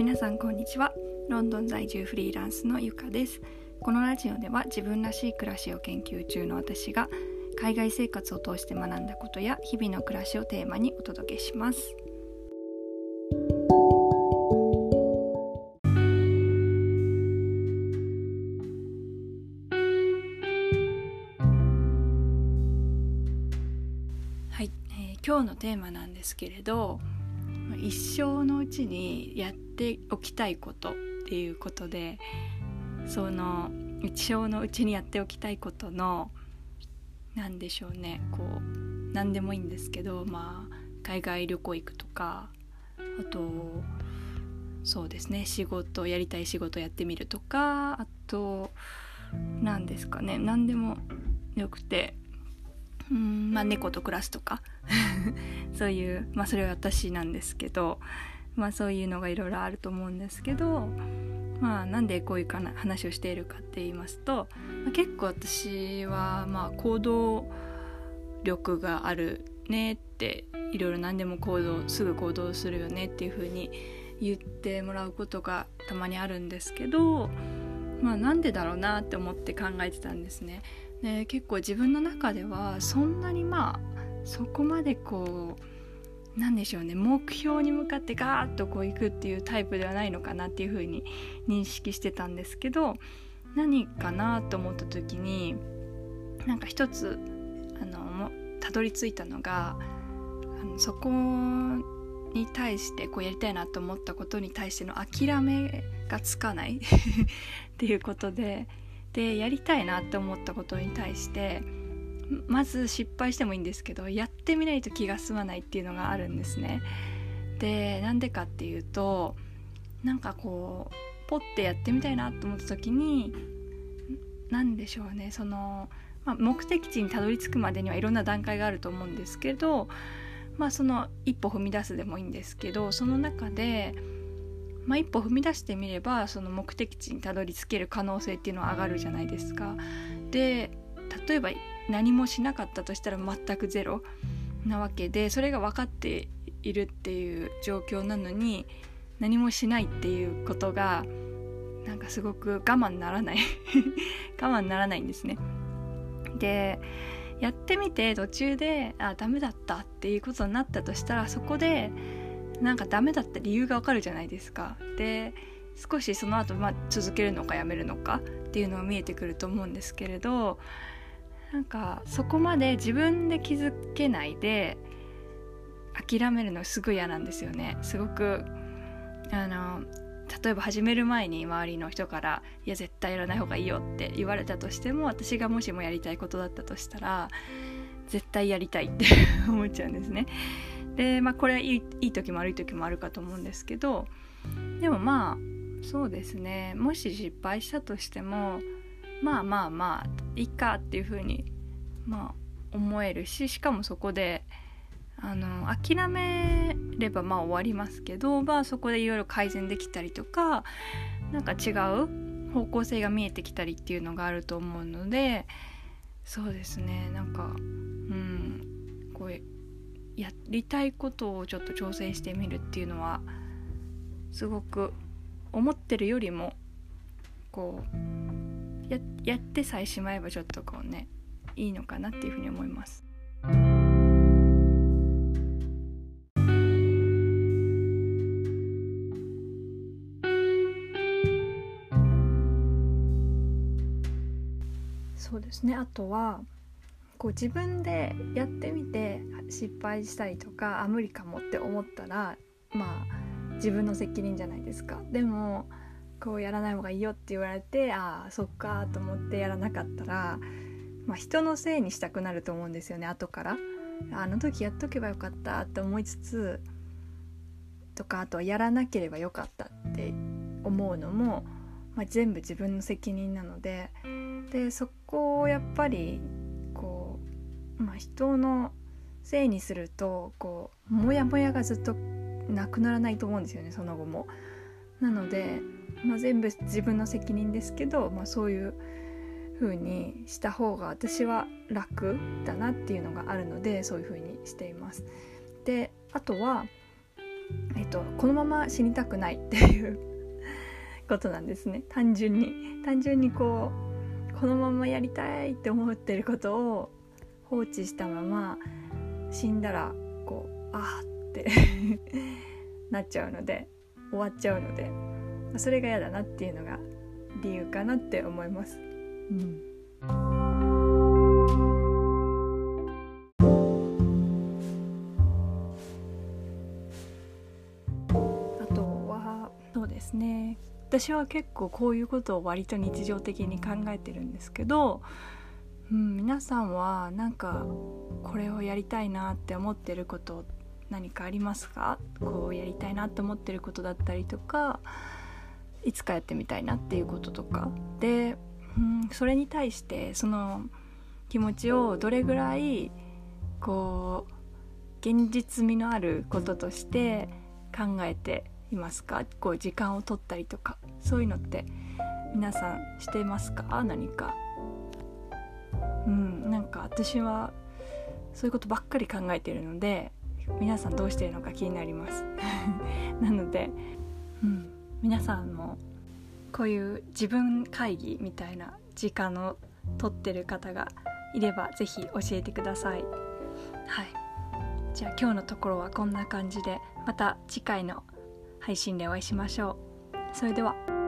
皆さんこんにちは。ロンドン在住フリーランスのゆかです。このラジオでは自分らしい暮らしを研究中の私が海外生活を通して学んだことや日々の暮らしをテーマにお届けします。はい、えー、今日のテーマなんですけれど一生のうちにやっておきたいことっていうことでその一生のうちにやっておきたいことの何でしょうねこう何でもいいんですけどまあ海外旅行行くとかあとそうですね仕事やりたい仕事やってみるとかあと何ですかね何でもよくてうんまあ猫と暮らすとか。そういうまあそれは私なんですけどまあそういうのがいろいろあると思うんですけどまあなんでこういうかな話をしているかって言いますと、まあ、結構私はまあ行動力があるねっていろいろ何でも行動すぐ行動するよねっていう風に言ってもらうことがたまにあるんですけどまあなんでだろうなって思って考えてたんですね。で結構自分の中ではそんなにまあそこまでこうなんでしょうね目標に向かってガーッとこう行くっていうタイプではないのかなっていうふうに認識してたんですけど何かなと思った時になんか一つあのたどり着いたのがあのそこに対してこうやりたいなと思ったことに対しての諦めがつかない っていうことででやりたいなって思ったことに対してまず失敗してもいいんですけどやってみないと気が済まないっていうのがあるんですね。でなんでかっていうとなんかこうポッてやってみたいなと思った時に何でしょうねその、まあ、目的地にたどり着くまでにはいろんな段階があると思うんですけどまあその一歩踏み出すでもいいんですけどその中でまあ、一歩踏み出してみればその目的地にたどり着ける可能性っていうのは上がるじゃないですか。で例えば何もしなかったとしたら全くゼロなわけでそれが分かっているっていう状況なのに何もしないっていうことがなんかすごく我慢ならない 我慢ならないんですね。でやってみて途中であダメだったっていうことになったとしたらそこでなんかダメだった理由がわかるじゃないですか。で少しその後、まあ続けるのかやめるのかっていうのが見えてくると思うんですけれどなんかそこまで自分で気づけないで諦めるのすごい嫌なんですよね。すごくあの例えば始める前に周りの人から「いや絶対やらない方がいいよ」って言われたとしても私がもしもやりたいことだったとしたら絶対やりたいって 思っちゃうんですね。でまあこれはいいいい時も悪い時もあるかと思うんですけどでもまあそうですねもし失敗したとしてもまあまあまあいいかっていうふうにまあ思えるししかもそこであの諦めればまあ終わりますけど、まあ、そこでいろいろ改善できたりとかなんか違う方向性が見えてきたりっていうのがあると思うのでそうですねなんかうんこうやりたいことをちょっと挑戦してみるっていうのはすごく思ってるよりもこうややってさえしまえばちょっとこうねいいのかなっていうふうに思います。そうですねあとはこう自分でやってみて失敗したりとかあ無理かもって思ったらまあ自分の責任じゃないですかでもこうやらない方がいいよって言われてああそっかと思ってやらなかったら、まあ、人のせいにしたくなると思うんですよね後からあの時やっとけばよかったって思いつつとかあとはやらなければよかったって思うのも、まあ、全部自分の責任なのででそこをやっぱりこう、まあ、人のせいにするとこうモヤモヤがずっとなくならないと思うんですよねその後も。なので、まあ、全部自分の責任ですけど、まあ、そういう風にした方が私は楽だなっていうのがあるのでそういう風にしています。であとはえっと、このまま死にたくないっていうことなんですね。単純に。単純にこうこのままやりたいって思ってることを放置したまま死んだらこうあーって なっちゃうので終わっちゃうので。それが嫌だなっていうのが理由かなって思います。うん。ですね。私は結構こういうことを割と日常的に考えてるんですけど、うん、皆さんはなんかこれをやりたいなって思ってること何かありますか？こうやりたいなって思ってることだったりとかいつかやってみたいなっていうこととか。で、うん、それに対してその気持ちをどれぐらいこう現実味のあることとして考えていますか？こう時間を取ったりとか。そういうのって皆さんしてますか？何か。うんなんか私はそういうことばっかり考えているので皆さんどうしてるのか気になります。なので、うん、皆さんもこういう自分会議みたいな時間を取ってる方がいれば是非教えてくださいはいじゃあ今日のところはこんな感じでまた次回の配信でお会いしましょう。それでは。